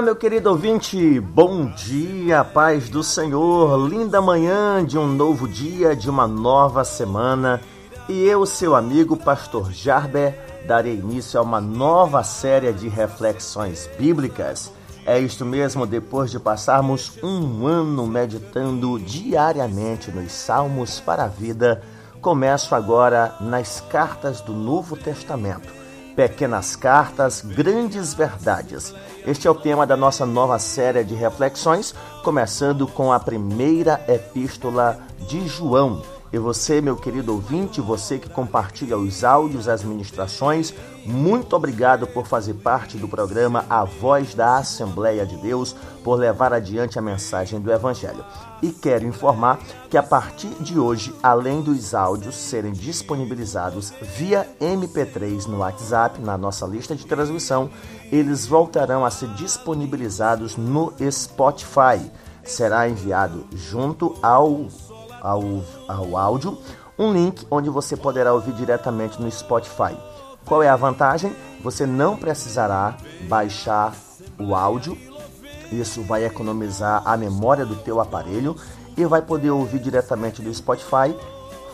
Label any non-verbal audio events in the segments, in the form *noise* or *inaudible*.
Olá, meu querido ouvinte, bom dia, paz do Senhor, linda manhã de um novo dia, de uma nova semana. E eu, seu amigo Pastor Jarber, darei início a uma nova série de reflexões bíblicas. É isto mesmo, depois de passarmos um ano meditando diariamente nos Salmos para a Vida, começo agora nas cartas do Novo Testamento Pequenas cartas, grandes verdades. Este é o tema da nossa nova série de reflexões, começando com a primeira epístola de João. E você, meu querido ouvinte, você que compartilha os áudios, as ministrações, muito obrigado por fazer parte do programa A Voz da Assembleia de Deus, por levar adiante a mensagem do Evangelho. E quero informar que a partir de hoje, além dos áudios serem disponibilizados via MP3 no WhatsApp, na nossa lista de transmissão, eles voltarão a ser disponibilizados no Spotify. Será enviado junto ao ao, ao áudio um link onde você poderá ouvir diretamente no Spotify. Qual é a vantagem? Você não precisará baixar o áudio. Isso vai economizar a memória do teu aparelho e vai poder ouvir diretamente do Spotify,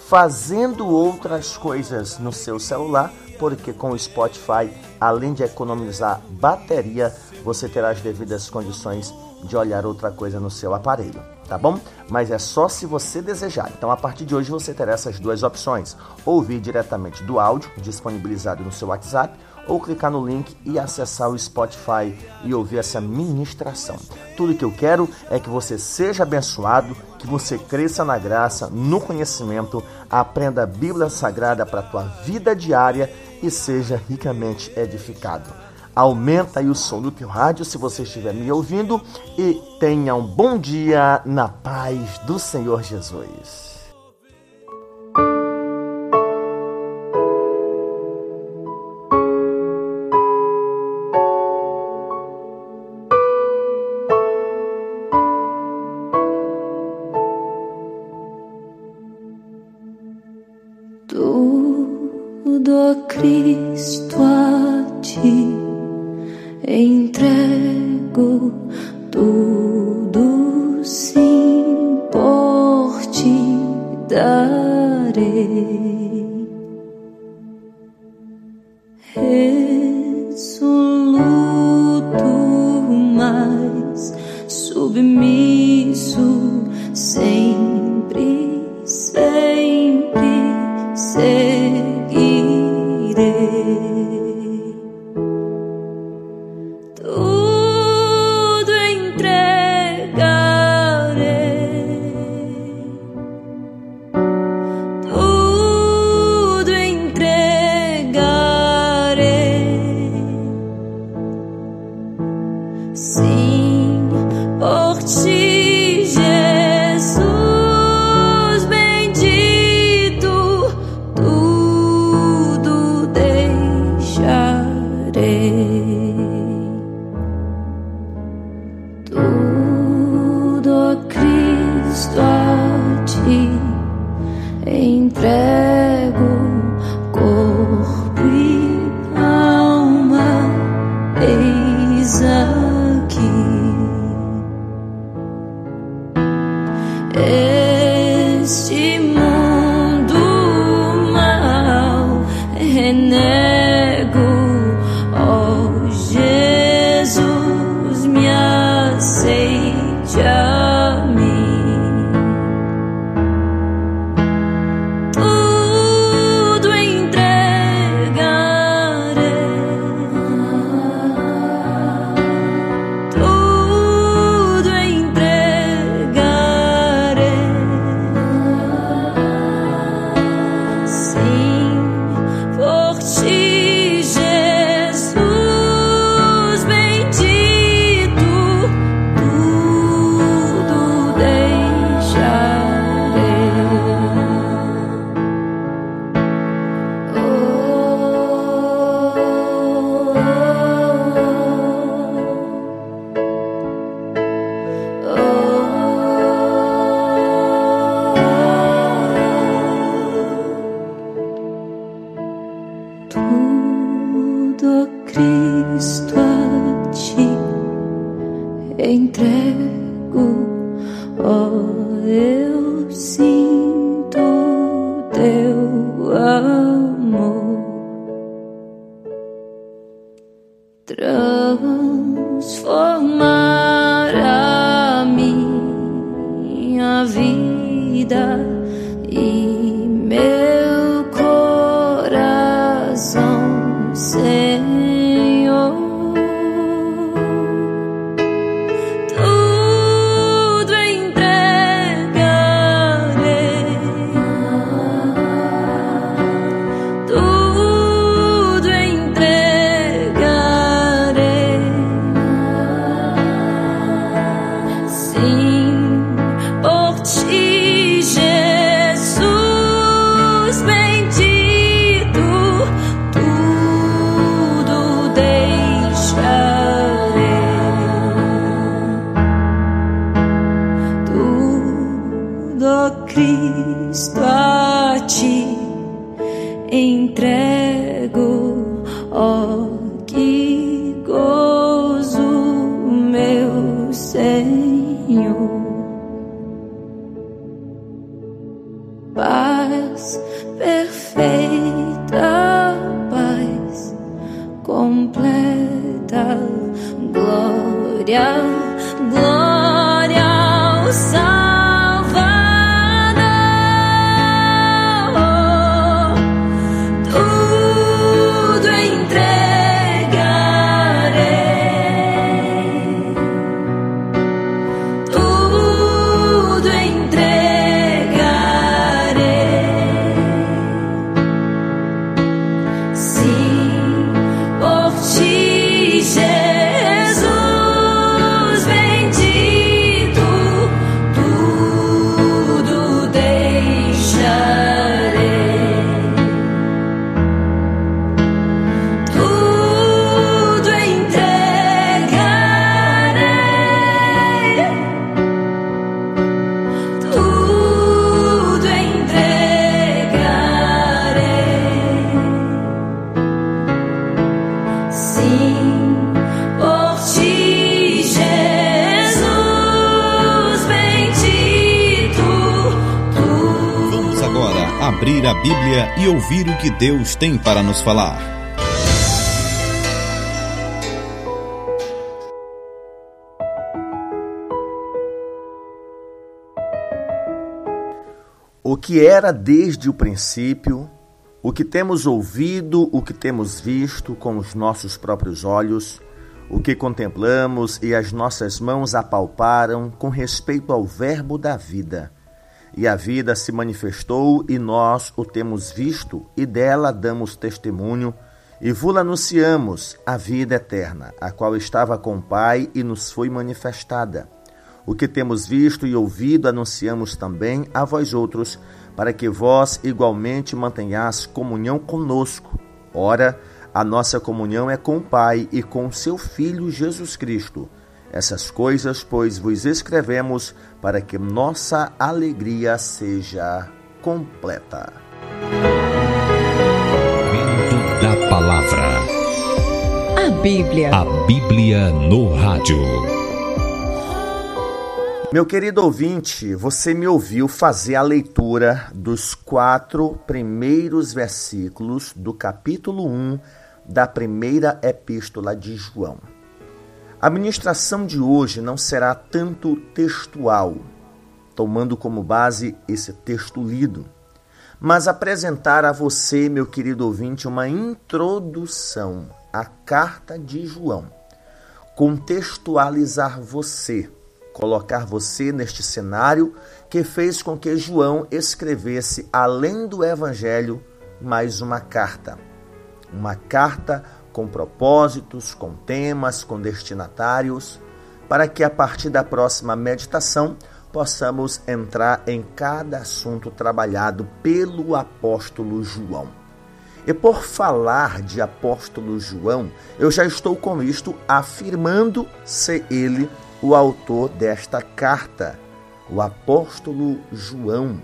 fazendo outras coisas no seu celular, porque com o Spotify, além de economizar bateria, você terá as devidas condições de olhar outra coisa no seu aparelho tá bom? Mas é só se você desejar. Então, a partir de hoje, você terá essas duas opções: ouvir diretamente do áudio disponibilizado no seu WhatsApp ou clicar no link e acessar o Spotify e ouvir essa ministração. Tudo que eu quero é que você seja abençoado, que você cresça na graça, no conhecimento, aprenda a Bíblia Sagrada para a tua vida diária e seja ricamente edificado. Aumenta aí o som do teu rádio se você estiver me ouvindo e tenha um bom dia na paz do Senhor Jesus. Entrego tudo, sim, por ti darei. for please ouvir o que Deus tem para nos falar. O que era desde o princípio, o que temos ouvido, o que temos visto com os nossos próprios olhos, o que contemplamos e as nossas mãos apalparam com respeito ao Verbo da vida. E a vida se manifestou e nós o temos visto e dela damos testemunho e vos anunciamos a vida eterna, a qual estava com o Pai e nos foi manifestada. O que temos visto e ouvido anunciamos também a vós outros, para que vós igualmente mantenhais comunhão conosco. Ora, a nossa comunhão é com o Pai e com seu Filho Jesus Cristo. Essas coisas, pois, vos escrevemos para que nossa alegria seja completa. Momento da palavra. A Bíblia. A Bíblia no rádio. Meu querido ouvinte, você me ouviu fazer a leitura dos quatro primeiros versículos do capítulo 1 da primeira epístola de João. A ministração de hoje não será tanto textual, tomando como base esse texto lido, mas apresentar a você, meu querido ouvinte, uma introdução à carta de João, contextualizar você colocar você neste cenário que fez com que João escrevesse, além do Evangelho, mais uma carta. Uma carta com propósitos, com temas, com destinatários, para que a partir da próxima meditação possamos entrar em cada assunto trabalhado pelo apóstolo João. E por falar de apóstolo João, eu já estou com isto afirmando ser ele o autor desta carta, o apóstolo João,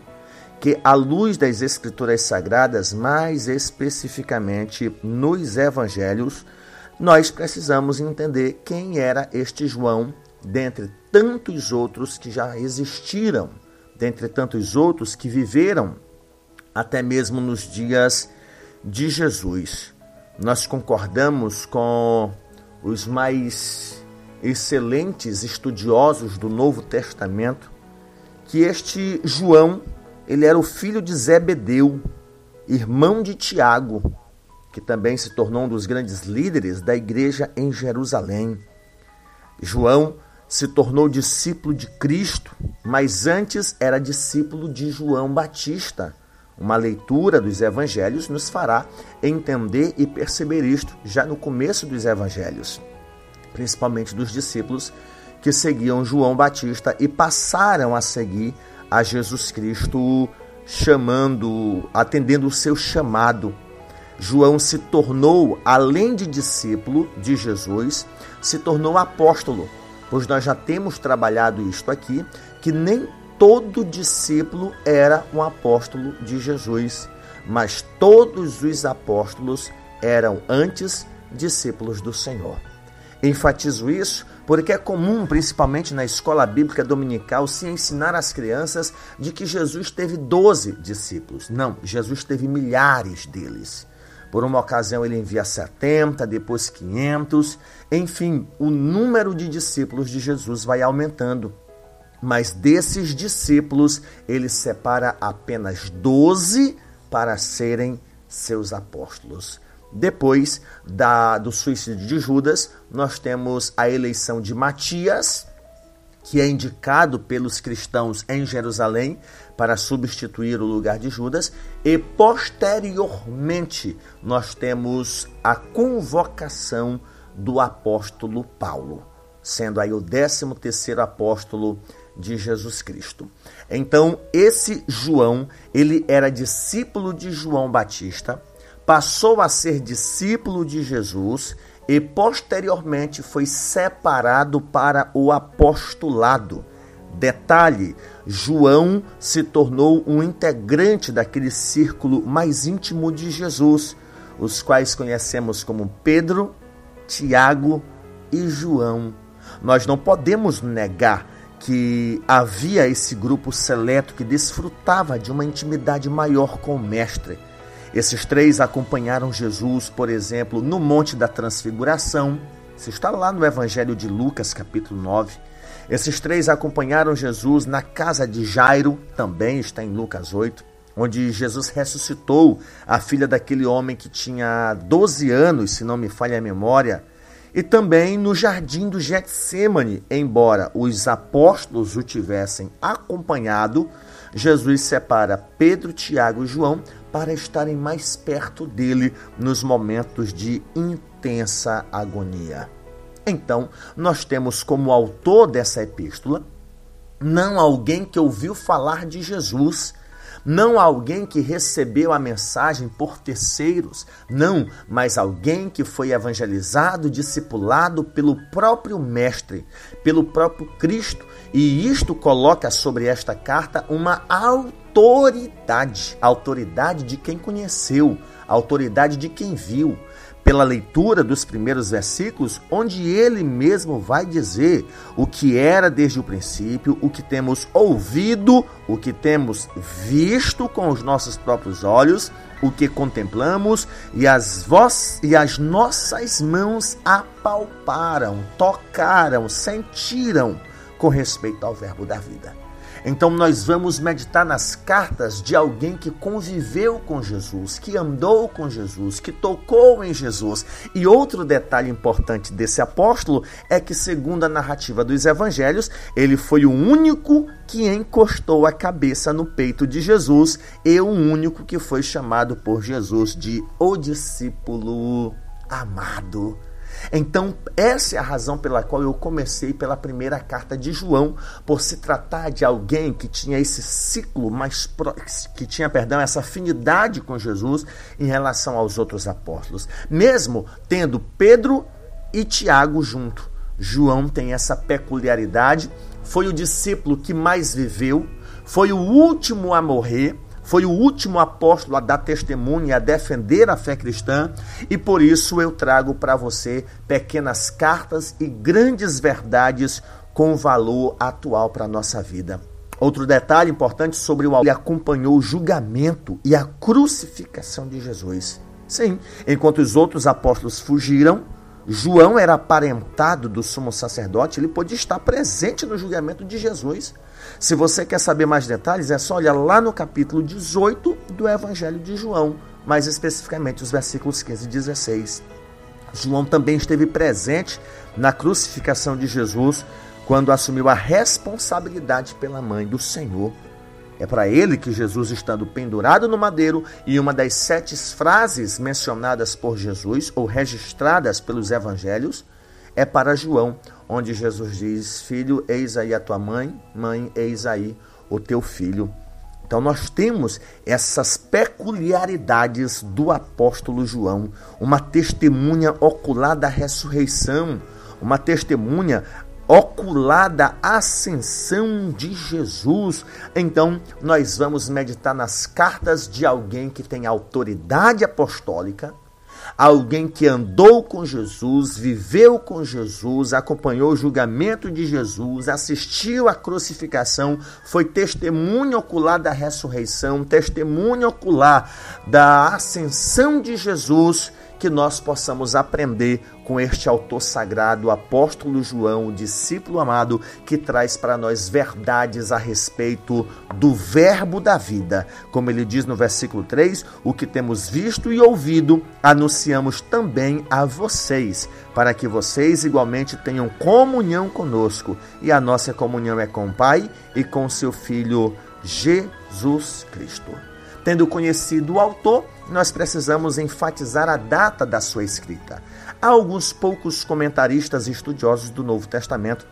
que, à luz das Escrituras Sagradas, mais especificamente nos Evangelhos, nós precisamos entender quem era este João, dentre tantos outros que já existiram, dentre tantos outros que viveram até mesmo nos dias de Jesus. Nós concordamos com os mais excelentes estudiosos do Novo Testamento que este João, ele era o filho de Zebedeu, irmão de Tiago, que também se tornou um dos grandes líderes da igreja em Jerusalém. João se tornou discípulo de Cristo, mas antes era discípulo de João Batista. Uma leitura dos evangelhos nos fará entender e perceber isto já no começo dos evangelhos principalmente dos discípulos que seguiam João Batista e passaram a seguir a Jesus Cristo, chamando, atendendo o seu chamado. João se tornou, além de discípulo de Jesus, se tornou apóstolo, pois nós já temos trabalhado isto aqui, que nem todo discípulo era um apóstolo de Jesus, mas todos os apóstolos eram antes discípulos do Senhor. Enfatizo isso porque é comum, principalmente na escola bíblica dominical, se ensinar às crianças de que Jesus teve 12 discípulos. Não, Jesus teve milhares deles. Por uma ocasião ele envia 70, depois 500. Enfim, o número de discípulos de Jesus vai aumentando. Mas desses discípulos, ele separa apenas 12 para serem seus apóstolos. Depois da, do suicídio de Judas, nós temos a eleição de Matias, que é indicado pelos cristãos em Jerusalém para substituir o lugar de Judas, e posteriormente nós temos a convocação do apóstolo Paulo, sendo aí o 13 terceiro apóstolo de Jesus Cristo. Então, esse João, ele era discípulo de João Batista, passou a ser discípulo de Jesus e posteriormente foi separado para o apostolado. Detalhe: João se tornou um integrante daquele círculo mais íntimo de Jesus, os quais conhecemos como Pedro, Tiago e João. Nós não podemos negar que havia esse grupo seleto que desfrutava de uma intimidade maior com o Mestre esses três acompanharam Jesus, por exemplo, no Monte da Transfiguração. Isso está lá no Evangelho de Lucas, capítulo 9. Esses três acompanharam Jesus na casa de Jairo, também está em Lucas 8, onde Jesus ressuscitou a filha daquele homem que tinha 12 anos, se não me falha a memória, e também no jardim do Getsemane, embora os apóstolos o tivessem acompanhado, Jesus separa Pedro, Tiago e João para estarem mais perto dele nos momentos de intensa agonia. Então, nós temos como autor dessa epístola não alguém que ouviu falar de Jesus, não alguém que recebeu a mensagem por terceiros, não, mas alguém que foi evangelizado, discipulado pelo próprio Mestre, pelo próprio Cristo, e isto coloca sobre esta carta uma autoridade, autoridade de quem conheceu, autoridade de quem viu, pela leitura dos primeiros versículos, onde ele mesmo vai dizer o que era desde o princípio, o que temos ouvido, o que temos visto com os nossos próprios olhos, o que contemplamos e as, vós, e as nossas mãos apalparam, tocaram, sentiram com respeito ao Verbo da vida. Então nós vamos meditar nas cartas de alguém que conviveu com Jesus, que andou com Jesus, que tocou em Jesus. E outro detalhe importante desse apóstolo é que, segundo a narrativa dos evangelhos, ele foi o único que encostou a cabeça no peito de Jesus e o único que foi chamado por Jesus de o discípulo amado. Então, essa é a razão pela qual eu comecei pela primeira carta de João, por se tratar de alguém que tinha esse ciclo mais que tinha, perdão, essa afinidade com Jesus em relação aos outros apóstolos. Mesmo tendo Pedro e Tiago junto, João tem essa peculiaridade, foi o discípulo que mais viveu, foi o último a morrer, foi o último apóstolo a dar testemunho e a defender a fé cristã, e por isso eu trago para você pequenas cartas e grandes verdades com valor atual para a nossa vida. Outro detalhe importante sobre o ele acompanhou o julgamento e a crucificação de Jesus. Sim, enquanto os outros apóstolos fugiram, João era aparentado do sumo sacerdote, ele podia estar presente no julgamento de Jesus. Se você quer saber mais detalhes, é só olhar lá no capítulo 18 do Evangelho de João, mais especificamente os versículos 15 e 16. João também esteve presente na crucificação de Jesus quando assumiu a responsabilidade pela mãe do Senhor. É para ele que Jesus, estando pendurado no madeiro, e uma das sete frases mencionadas por Jesus ou registradas pelos evangelhos, é para João, onde Jesus diz: Filho, eis aí a tua mãe, mãe, eis aí o teu filho. Então nós temos essas peculiaridades do apóstolo João, uma testemunha ocular da ressurreição, uma testemunha ocular da ascensão de Jesus. Então, nós vamos meditar nas cartas de alguém que tem autoridade apostólica, alguém que andou com Jesus, viveu com Jesus, acompanhou o julgamento de Jesus, assistiu à crucificação, foi testemunho ocular da ressurreição, testemunho ocular da ascensão de Jesus que nós possamos aprender com este autor sagrado, apóstolo João, o discípulo amado, que traz para nós verdades a respeito do Verbo da vida. Como ele diz no versículo 3, o que temos visto e ouvido, anunciamos também a vocês, para que vocês igualmente tenham comunhão conosco. E a nossa comunhão é com o Pai e com seu Filho Jesus Cristo. Tendo conhecido o autor, nós precisamos enfatizar a data da sua escrita. Há alguns poucos comentaristas e estudiosos do Novo Testamento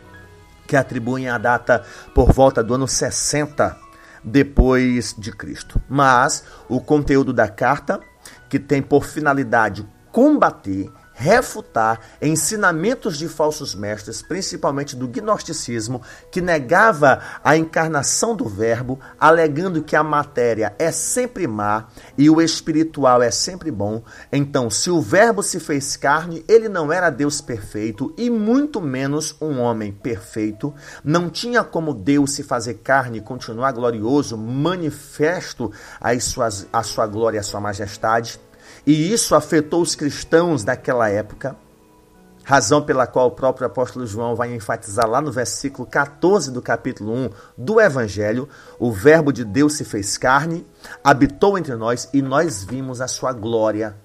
que atribuem a data por volta do ano 60 depois de Cristo. Mas o conteúdo da carta, que tem por finalidade combater refutar ensinamentos de falsos mestres, principalmente do gnosticismo, que negava a encarnação do Verbo, alegando que a matéria é sempre má e o espiritual é sempre bom. Então, se o Verbo se fez carne, ele não era Deus perfeito e muito menos um homem perfeito. Não tinha como Deus se fazer carne e continuar glorioso, manifesto as suas, a sua glória a sua majestade. E isso afetou os cristãos daquela época, razão pela qual o próprio apóstolo João vai enfatizar lá no versículo 14 do capítulo 1 do Evangelho: o Verbo de Deus se fez carne, habitou entre nós e nós vimos a sua glória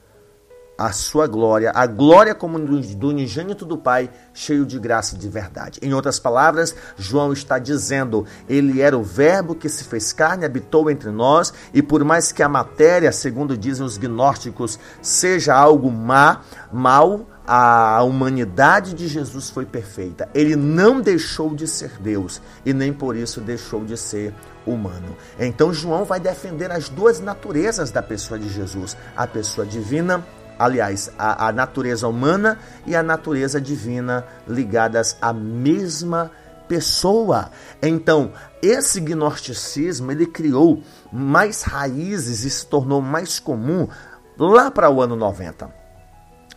a sua glória, a glória como do unigênito do Pai, cheio de graça e de verdade. Em outras palavras, João está dizendo: ele era o Verbo que se fez carne, habitou entre nós, e por mais que a matéria, segundo dizem os gnósticos, seja algo má, mal, a humanidade de Jesus foi perfeita. Ele não deixou de ser Deus e nem por isso deixou de ser humano. Então João vai defender as duas naturezas da pessoa de Jesus, a pessoa divina aliás, a, a natureza humana e a natureza divina ligadas à mesma pessoa. Então, esse gnosticismo ele criou mais raízes e se tornou mais comum lá para o ano 90.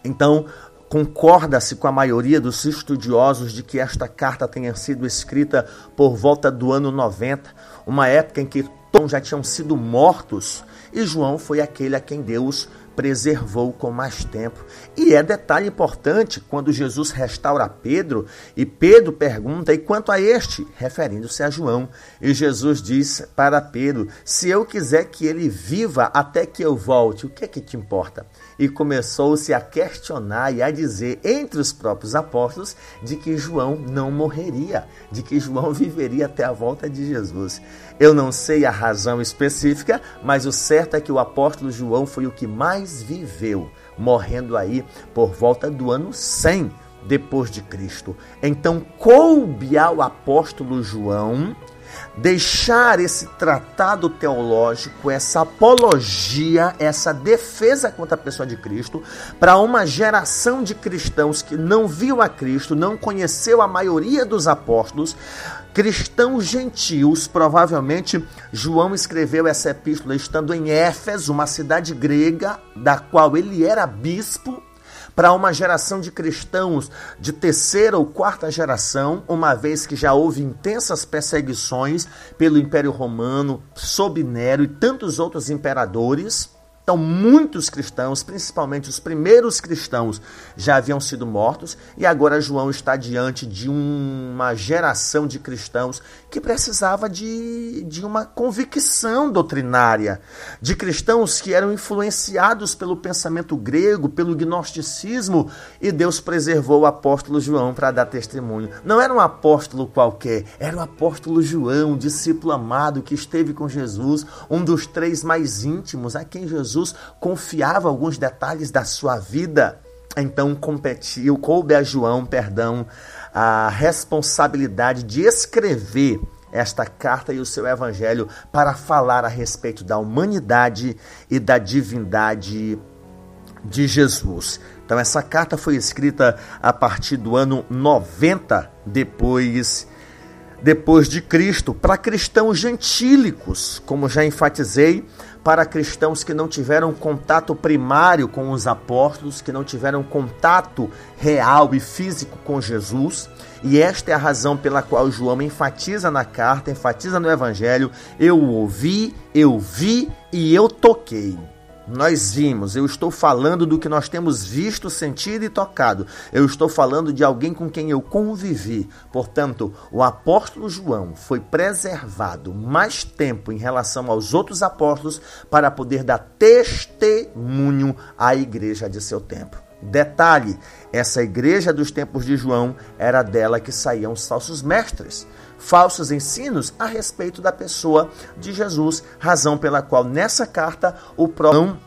Então, concorda-se com a maioria dos estudiosos de que esta carta tenha sido escrita por volta do ano 90, uma época em que todos já tinham sido mortos, e João foi aquele a quem Deus preservou com mais tempo. E é detalhe importante quando Jesus restaura Pedro e Pedro pergunta: E quanto a este? referindo-se a João. E Jesus diz para Pedro: Se eu quiser que ele viva até que eu volte, o que é que te importa? E começou-se a questionar e a dizer entre os próprios apóstolos de que João não morreria, de que João *laughs* viveria até a volta de Jesus. Eu não sei a razão específica, mas o certo é que o apóstolo João foi o que mais viveu, morrendo aí por volta do ano 100 depois de Cristo. Então coube ao apóstolo João deixar esse tratado teológico, essa apologia, essa defesa contra a pessoa de Cristo, para uma geração de cristãos que não viu a Cristo, não conheceu a maioria dos apóstolos, cristãos gentios, provavelmente João escreveu essa epístola estando em Éfeso, uma cidade grega, da qual ele era bispo, para uma geração de cristãos de terceira ou quarta geração, uma vez que já houve intensas perseguições pelo Império Romano, sob Nero e tantos outros imperadores. Então, muitos cristãos, principalmente os primeiros cristãos, já haviam sido mortos, e agora João está diante de uma geração de cristãos que precisava de, de uma convicção doutrinária, de cristãos que eram influenciados pelo pensamento grego, pelo gnosticismo, e Deus preservou o apóstolo João para dar testemunho. Não era um apóstolo qualquer, era o apóstolo João, discípulo amado que esteve com Jesus, um dos três mais íntimos, a quem Jesus Jesus confiava alguns detalhes da sua vida. Então competiu, coube a João, perdão, a responsabilidade de escrever esta carta e o seu evangelho para falar a respeito da humanidade e da divindade de Jesus. Então essa carta foi escrita a partir do ano 90 depois depois de Cristo para cristãos gentílicos, como já enfatizei, para cristãos que não tiveram contato primário com os apóstolos, que não tiveram contato real e físico com Jesus. E esta é a razão pela qual João enfatiza na carta, enfatiza no evangelho: eu ouvi, eu vi e eu toquei. Nós vimos, eu estou falando do que nós temos visto, sentido e tocado. Eu estou falando de alguém com quem eu convivi. Portanto, o apóstolo João foi preservado mais tempo em relação aos outros apóstolos para poder dar testemunho à igreja de seu tempo. Detalhe: essa igreja dos tempos de João era dela que saíam os falsos mestres, falsos ensinos a respeito da pessoa de Jesus, razão pela qual nessa carta o próprio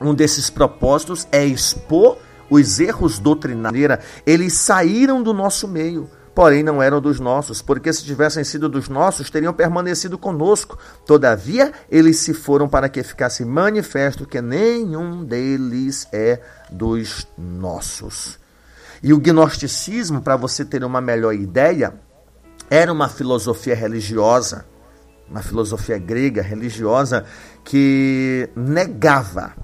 um desses propósitos é expor os erros doutrinários. Eles saíram do nosso meio porém não eram dos nossos, porque se tivessem sido dos nossos, teriam permanecido conosco. Todavia, eles se foram para que ficasse manifesto que nenhum deles é dos nossos. E o gnosticismo, para você ter uma melhor ideia, era uma filosofia religiosa, uma filosofia grega religiosa que negava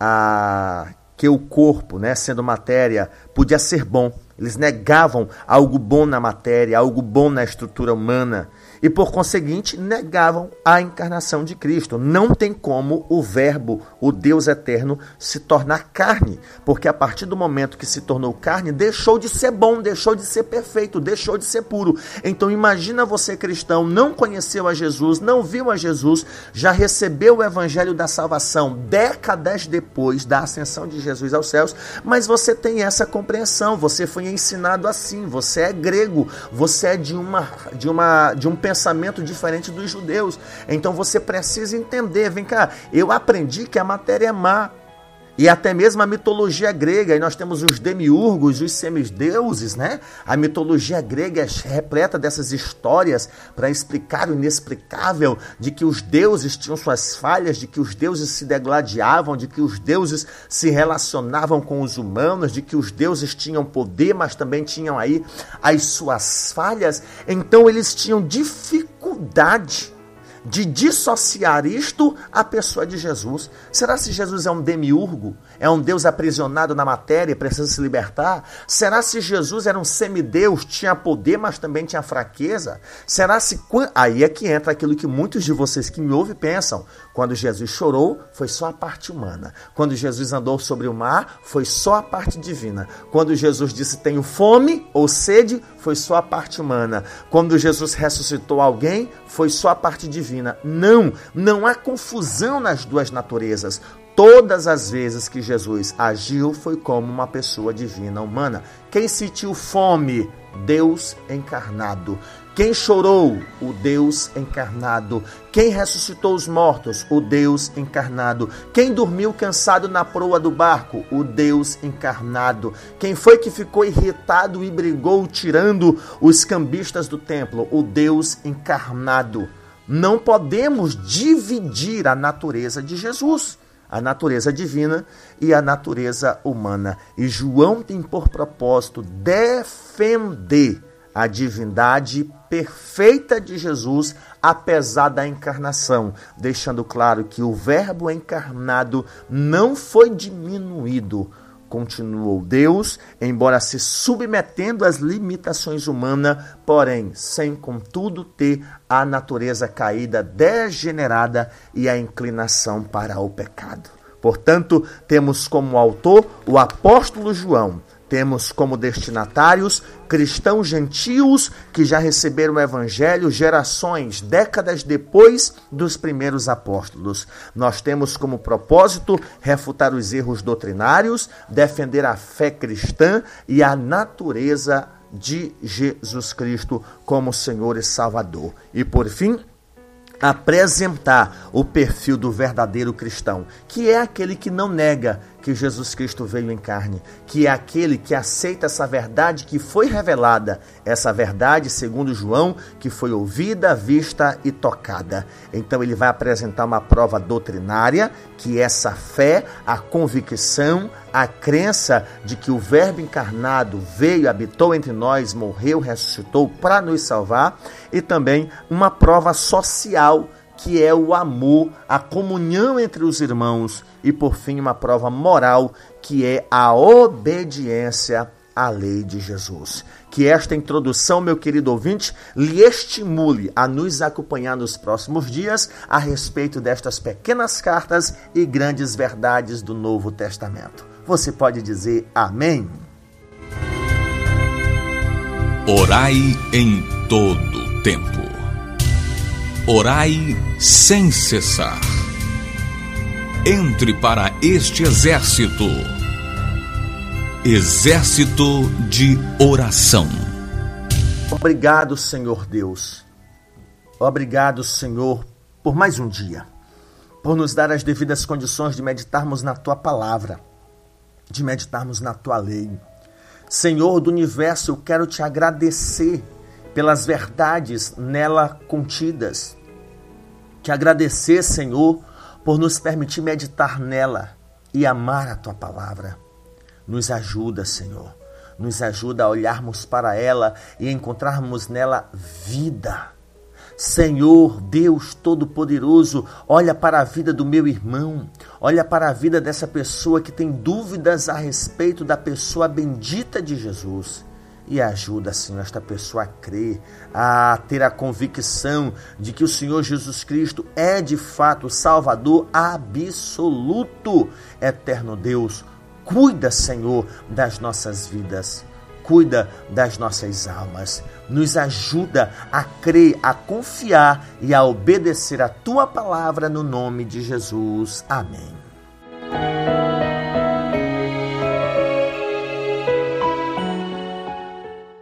a que o corpo, né, sendo matéria, podia ser bom. Eles negavam algo bom na matéria, algo bom na estrutura humana e, por conseguinte, negavam a encarnação de Cristo. Não tem como o Verbo, o Deus eterno, se tornar carne, porque a partir do momento que se tornou carne, deixou de ser bom, deixou de ser perfeito, deixou de ser puro. Então, imagina você, cristão, não conheceu a Jesus, não viu a Jesus, já recebeu o evangelho da salvação décadas depois da ascensão de Jesus aos céus, mas você tem essa compreensão, você foi ensinado assim, você é grego, você é de uma de uma de um pensamento diferente dos judeus. Então você precisa entender, vem cá, eu aprendi que a matéria é má. E até mesmo a mitologia grega, e nós temos os demiurgos, os semideuses, né? A mitologia grega é repleta dessas histórias para explicar o inexplicável de que os deuses tinham suas falhas, de que os deuses se degladiavam, de que os deuses se relacionavam com os humanos, de que os deuses tinham poder, mas também tinham aí as suas falhas. Então eles tinham dificuldade de dissociar isto à pessoa de Jesus. Será se Jesus é um demiurgo? É um Deus aprisionado na matéria e precisa se libertar? Será se Jesus era um semideus, tinha poder, mas também tinha fraqueza? Será se. Aí é que entra aquilo que muitos de vocês que me ouvem pensam. Quando Jesus chorou, foi só a parte humana. Quando Jesus andou sobre o mar, foi só a parte divina. Quando Jesus disse tenho fome ou sede, foi só a parte humana. Quando Jesus ressuscitou alguém, foi só a parte divina. Não, não há confusão nas duas naturezas. Todas as vezes que Jesus agiu foi como uma pessoa divina humana. Quem sentiu fome? Deus encarnado. Quem chorou? O Deus encarnado. Quem ressuscitou os mortos? O Deus encarnado. Quem dormiu cansado na proa do barco? O Deus encarnado. Quem foi que ficou irritado e brigou tirando os cambistas do templo? O Deus encarnado. Não podemos dividir a natureza de Jesus a natureza divina e a natureza humana. E João tem por propósito defender a divindade perfeita de Jesus, apesar da encarnação, deixando claro que o Verbo encarnado não foi diminuído. Continuou Deus, embora se submetendo às limitações humanas, porém, sem contudo ter a natureza caída, degenerada e a inclinação para o pecado. Portanto, temos como autor o apóstolo João, temos como destinatários cristãos gentios que já receberam o evangelho gerações, décadas depois dos primeiros apóstolos. Nós temos como propósito refutar os erros doutrinários, defender a fé cristã e a natureza de Jesus Cristo como Senhor e Salvador. E por fim, apresentar o perfil do verdadeiro cristão, que é aquele que não nega que Jesus Cristo veio em carne, que é aquele que aceita essa verdade que foi revelada, essa verdade, segundo João, que foi ouvida, vista e tocada. Então ele vai apresentar uma prova doutrinária, que é essa fé, a convicção, a crença de que o Verbo encarnado veio, habitou entre nós, morreu, ressuscitou para nos salvar, e também uma prova social que é o amor, a comunhão entre os irmãos e, por fim, uma prova moral, que é a obediência à lei de Jesus. Que esta introdução, meu querido ouvinte, lhe estimule a nos acompanhar nos próximos dias a respeito destas pequenas cartas e grandes verdades do Novo Testamento. Você pode dizer amém? Orai em todo tempo. Orai sem cessar. Entre para este exército. Exército de oração. Obrigado, Senhor Deus. Obrigado, Senhor, por mais um dia. Por nos dar as devidas condições de meditarmos na tua palavra, de meditarmos na tua lei. Senhor do universo, eu quero te agradecer pelas verdades nela contidas. Te agradecer, Senhor, por nos permitir meditar nela e amar a tua palavra. Nos ajuda, Senhor. Nos ajuda a olharmos para ela e encontrarmos nela vida. Senhor, Deus Todo-Poderoso, olha para a vida do meu irmão, olha para a vida dessa pessoa que tem dúvidas a respeito da pessoa bendita de Jesus e ajuda, Senhor, esta pessoa a crer, a ter a convicção de que o Senhor Jesus Cristo é de fato Salvador absoluto, eterno Deus. Cuida, Senhor, das nossas vidas. Cuida das nossas almas. Nos ajuda a crer, a confiar e a obedecer a tua palavra no nome de Jesus. Amém.